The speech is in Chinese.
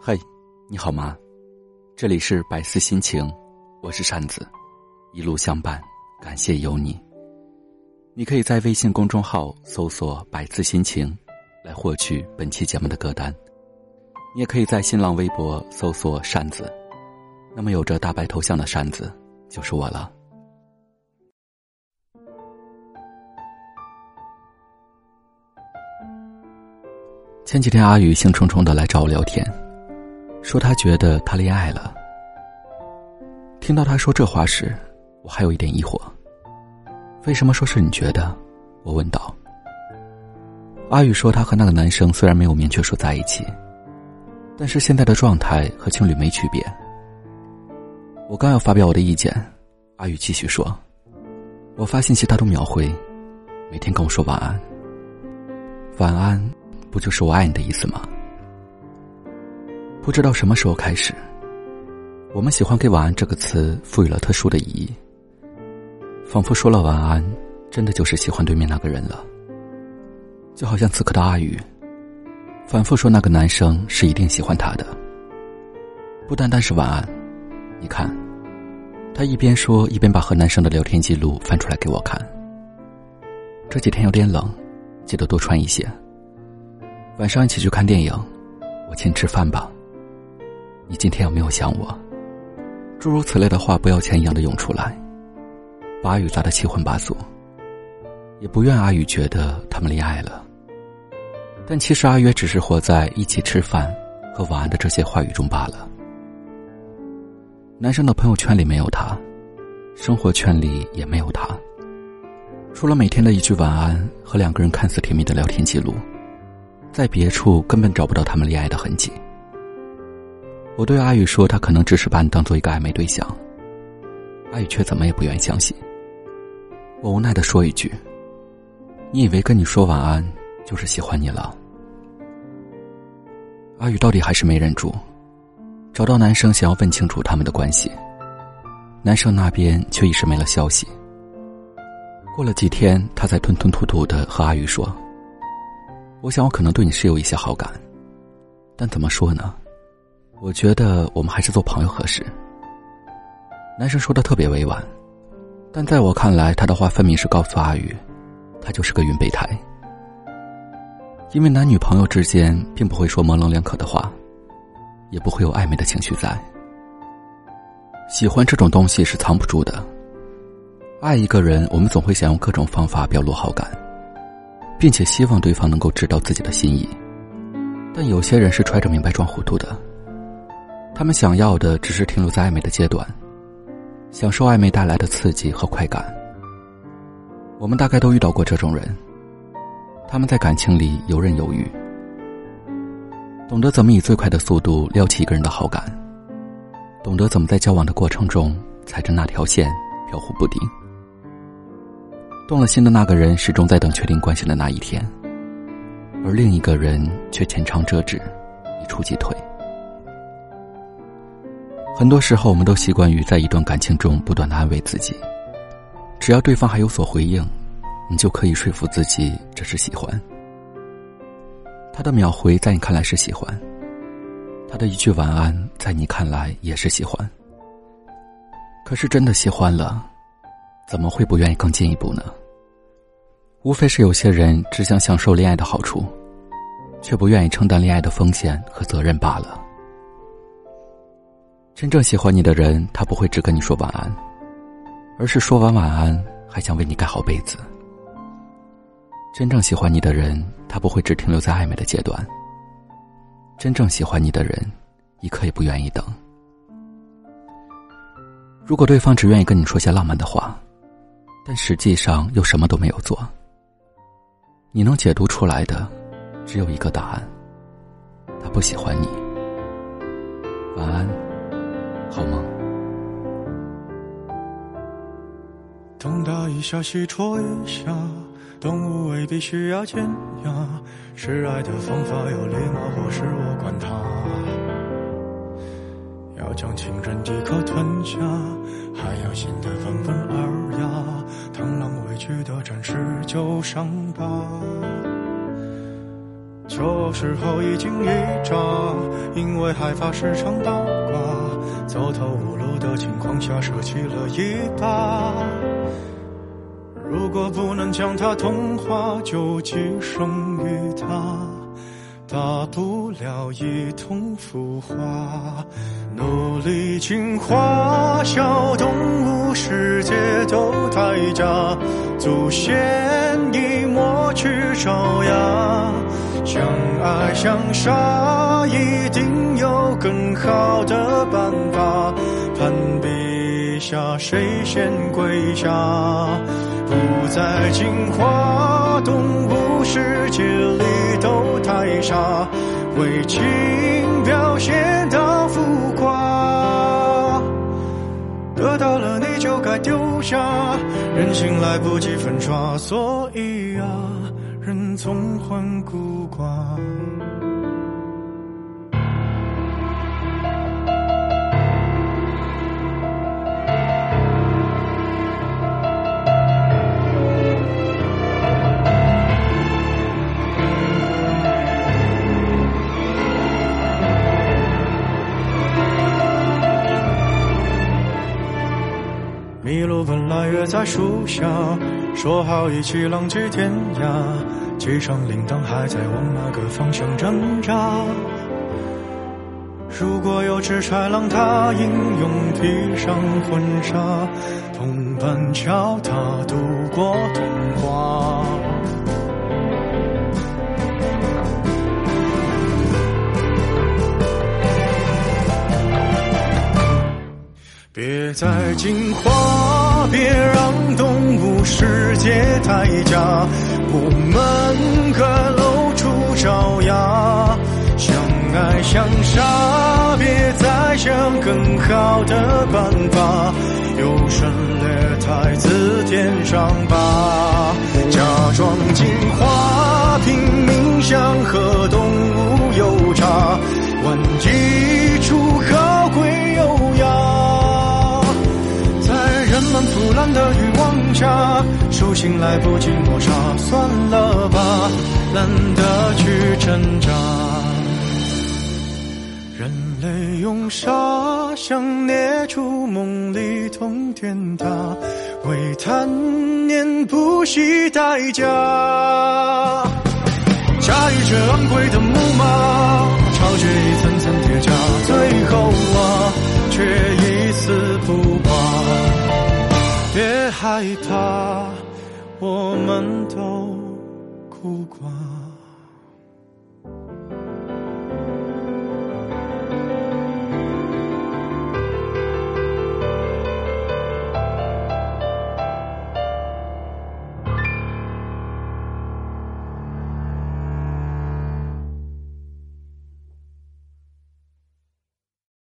嘿，你好吗？这里是百思心情，我是扇子，一路相伴，感谢有你。你可以在微信公众号搜索“百思心情”，来获取本期节目的歌单。你也可以在新浪微博搜索“扇子”，那么有着大白头像的扇子就是我了。前几天阿宇兴冲冲的来找我聊天，说他觉得他恋爱了。听到他说这话时，我还有一点疑惑。为什么说是你觉得？我问道。阿宇说他和那个男生虽然没有明确说在一起，但是现在的状态和情侣没区别。我刚要发表我的意见，阿宇继续说：“我发信息他都秒回，每天跟我说晚安，晚安。”不就是我爱你的意思吗？不知道什么时候开始，我们喜欢给“晚安”这个词赋予了特殊的意义，仿佛说了晚安，真的就是喜欢对面那个人了。就好像此刻的阿宇，反复说那个男生是一定喜欢他的，不单单是晚安。你看，他一边说，一边把和男生的聊天记录翻出来给我看。这几天有点冷，记得多穿一些。晚上一起去看电影，我请吃饭吧。你今天有没有想我？诸如此类的话不要钱一样的涌出来，把阿宇砸得七荤八素。也不愿阿宇觉得他们恋爱了，但其实阿宇只是活在一起吃饭和晚安的这些话语中罢了。男生的朋友圈里没有他，生活圈里也没有他，除了每天的一句晚安和两个人看似甜蜜的聊天记录。在别处根本找不到他们恋爱的痕迹。我对阿宇说：“他可能只是把你当做一个暧昧对象。”阿宇却怎么也不愿意相信。我无奈的说一句：“你以为跟你说晚安就是喜欢你了？”阿宇到底还是没忍住，找到男生想要问清楚他们的关系，男生那边却一时没了消息。过了几天，他才吞吞吐吐的和阿宇说。我想，我可能对你是有一些好感，但怎么说呢？我觉得我们还是做朋友合适。男生说的特别委婉，但在我看来，他的话分明是告诉阿宇，他就是个云备胎。因为男女朋友之间并不会说模棱两可的话，也不会有暧昧的情绪在。喜欢这种东西是藏不住的，爱一个人，我们总会想用各种方法表露好感。并且希望对方能够知道自己的心意，但有些人是揣着明白装糊涂的。他们想要的只是停留在暧昧的阶段，享受暧昧带来的刺激和快感。我们大概都遇到过这种人，他们在感情里游刃有余，懂得怎么以最快的速度撩起一个人的好感，懂得怎么在交往的过程中踩着那条线飘忽不定。动了心的那个人始终在等确定关系的那一天，而另一个人却浅尝辄止，一触即退。很多时候，我们都习惯于在一段感情中不断的安慰自己，只要对方还有所回应，你就可以说服自己这是喜欢。他的秒回在你看来是喜欢，他的一句晚安在你看来也是喜欢。可是真的喜欢了。怎么会不愿意更进一步呢？无非是有些人只想享受恋爱的好处，却不愿意承担恋爱的风险和责任罢了。真正喜欢你的人，他不会只跟你说晚安，而是说完晚安还想为你盖好被子。真正喜欢你的人，他不会只停留在暧昧的阶段。真正喜欢你的人，一刻也不愿意等。如果对方只愿意跟你说些浪漫的话。但实际上又什么都没有做。你能解读出来的，只有一个答案：他不喜欢你。晚安，好吗。东打一下，西戳一下，动物未必需要尖牙。示爱的方法有礼貌，或是我管他。要将情人一口吞下，还要显得温文尔雅。螳螂委屈的展示旧伤疤，旧时候一惊一乍，因为害怕时常倒挂，走投无路的情况下舍弃了一把。如果不能将它同化，就寄生于它，大不了一同腐化。努力进化，小动物世界都太假，祖先已抹去爪牙。相爱相杀，一定有更好的办法。攀比下，谁先跪下？不再进化，动物世界里都太傻，为情表现到浮夸。得到了你就该丢下，人心来不及粉刷，所以啊，人总患孤寡。约在树下，说好一起浪迹天涯。系上铃铛，还在往哪个方向挣扎？如果有只豺狼，它英勇披上婚纱，同伴教它度过童话。别再惊慌，别让动物世界太假，我们各露出爪牙，相爱相杀，别再想更好的办法，优胜劣汰自天上拔，假装进化，拼命想和动物有差，问一出的欲望下，手心来不及抹杀，算了吧，懒得去挣扎。人类用沙想捏出梦里通天塔，为贪念不惜代价。驾驭着昂贵的木马，超越一层层其他我们都